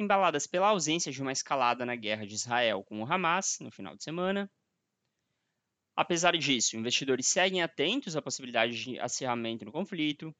embaladas pela ausência de uma escalada na guerra de Israel com o Hamas no final de semana. Apesar disso, investidores seguem atentos à possibilidade de acirramento no conflito.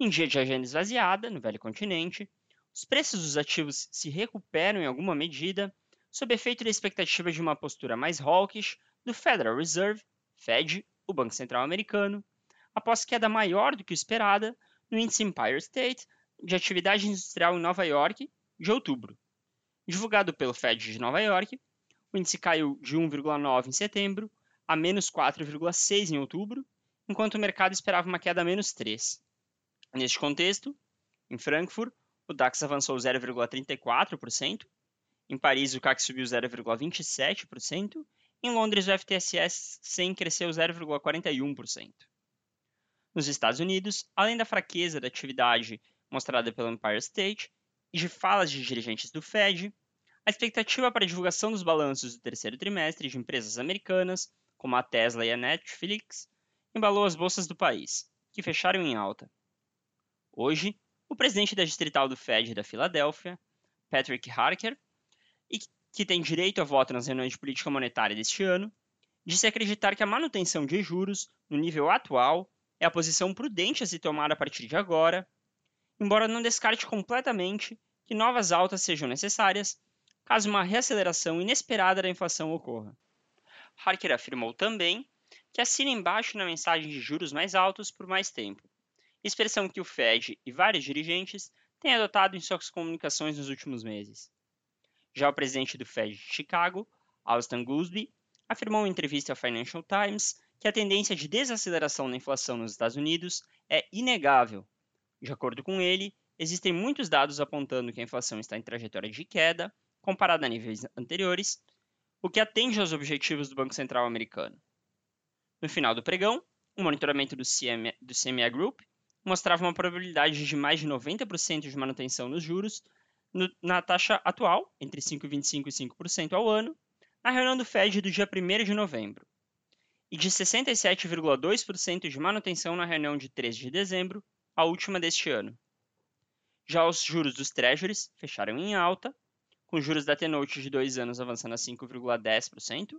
Em dia de agenda esvaziada, no velho continente, os preços dos ativos se recuperam em alguma medida, sob efeito da expectativa de uma postura mais hawkish do Federal Reserve, Fed, o Banco Central Americano, após queda maior do que esperada no índice Empire State de atividade industrial em Nova York de outubro. Divulgado pelo Fed de Nova York, o índice caiu de 1,9 em setembro a menos 4,6 em outubro, enquanto o mercado esperava uma queda a menos 3. Neste contexto, em Frankfurt, o DAX avançou 0,34%, em Paris o CAC subiu 0,27%, em Londres o FTSE 100 cresceu 0,41%. Nos Estados Unidos, além da fraqueza da atividade mostrada pelo Empire State, e de falas de dirigentes do Fed, a expectativa para a divulgação dos balanços do terceiro trimestre de empresas americanas, como a Tesla e a Netflix, embalou as bolsas do país, que fecharam em alta. Hoje, o presidente da distrital do Fed da Filadélfia, Patrick Harker, e que tem direito a voto nas reuniões de política monetária deste ano, disse acreditar que a manutenção de juros no nível atual é a posição prudente a se tomar a partir de agora embora não descarte completamente que novas altas sejam necessárias caso uma reaceleração inesperada da inflação ocorra. Harker afirmou também que assina embaixo na mensagem de juros mais altos por mais tempo, expressão que o Fed e vários dirigentes têm adotado em suas comunicações nos últimos meses. Já o presidente do Fed de Chicago, Austin Goolsbee, afirmou em entrevista ao Financial Times que a tendência de desaceleração da inflação nos Estados Unidos é inegável de acordo com ele, existem muitos dados apontando que a inflação está em trajetória de queda, comparada a níveis anteriores, o que atende aos objetivos do Banco Central americano. No final do pregão, o monitoramento do, CME, do CME Group mostrava uma probabilidade de mais de 90% de manutenção nos juros no, na taxa atual, entre 5,25% e 5% ao ano, na reunião do Fed do dia 1 de novembro, e de 67,2% de manutenção na reunião de 13 de dezembro, a última deste ano. Já os juros dos Treasuries fecharam em alta, com os juros da T-Note de 2 anos avançando a 5,10%,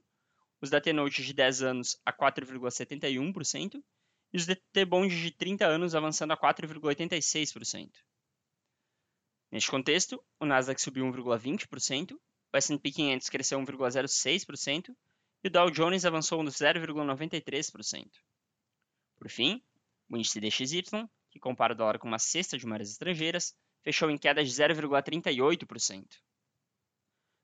os da T-Note de 10 anos a 4,71% e os T-Bonds de 30 anos avançando a 4,86%. Neste contexto, o Nasdaq subiu 1,20%, o S&P 500 cresceu 1,06% e o Dow Jones avançou 0,93%. Por fim, o índice DXY que compara o dólar com uma cesta de moedas estrangeiras, fechou em queda de 0,38%.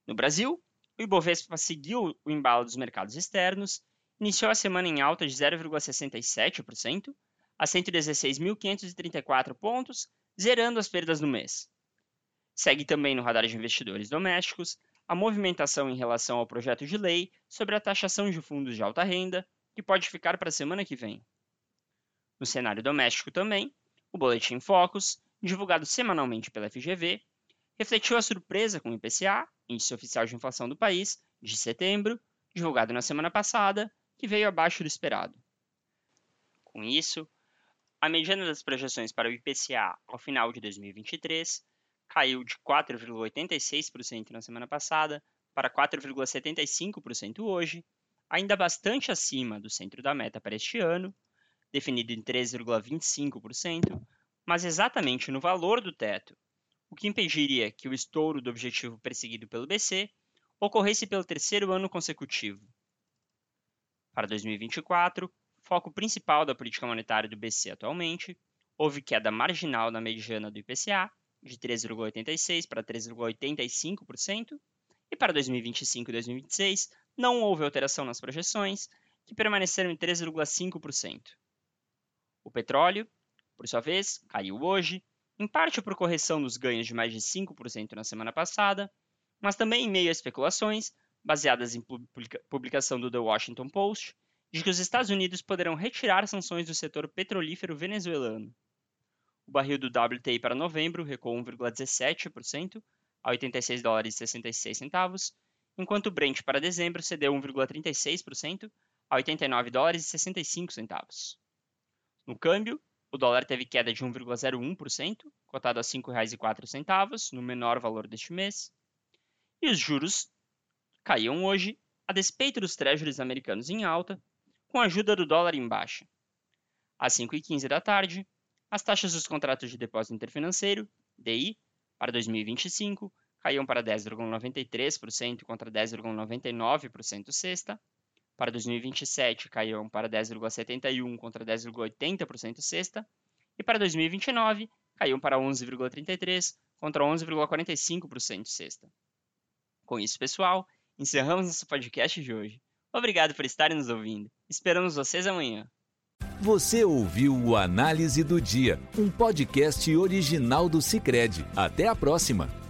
No Brasil, o Ibovespa seguiu o embalo dos mercados externos, iniciou a semana em alta de 0,67% a 116.534 pontos, zerando as perdas do mês. Segue também no radar de investidores domésticos a movimentação em relação ao projeto de lei sobre a taxação de fundos de alta renda, que pode ficar para a semana que vem. No cenário doméstico também, o Boletim Focus, divulgado semanalmente pela FGV, refletiu a surpresa com o IPCA, Índice Oficial de Inflação do país, de setembro, divulgado na semana passada, que veio abaixo do esperado. Com isso, a mediana das projeções para o IPCA ao final de 2023 caiu de 4,86% na semana passada para 4,75% hoje, ainda bastante acima do centro da meta para este ano, definido em 13,25%, mas exatamente no valor do teto, o que impediria que o estouro do objetivo perseguido pelo BC ocorresse pelo terceiro ano consecutivo. Para 2024, foco principal da política monetária do BC atualmente, houve queda marginal na mediana do IPCA, de 3,86% para 3,85%, e para 2025 e 2026 não houve alteração nas projeções, que permaneceram em 3,5%. O petróleo, por sua vez, caiu hoje, em parte por correção dos ganhos de mais de 5% na semana passada, mas também em meio a especulações, baseadas em publicação do The Washington Post, de que os Estados Unidos poderão retirar sanções do setor petrolífero venezuelano. O barril do WTI para novembro recuou 1,17% a 86 dólares e 66 centavos, enquanto o Brent para dezembro cedeu 1,36% a 89 dólares e 65 centavos. No câmbio, o dólar teve queda de 1,01%, cotado a R$ 5,04, no menor valor deste mês, e os juros caíam hoje, a despeito dos treasuries americanos em alta, com a ajuda do dólar em baixa. Às 5h15 da tarde, as taxas dos contratos de depósito interfinanceiro, DI, para 2025 caíam para 10,93% contra 10,99% sexta. Para 2027 caíam para 10,71% contra 10,80% sexta. E para 2029 caíam para 11,33% contra 11,45% sexta. Com isso, pessoal, encerramos nosso podcast de hoje. Obrigado por estarem nos ouvindo. Esperamos vocês amanhã. Você ouviu o Análise do Dia, um podcast original do Cicred. Até a próxima!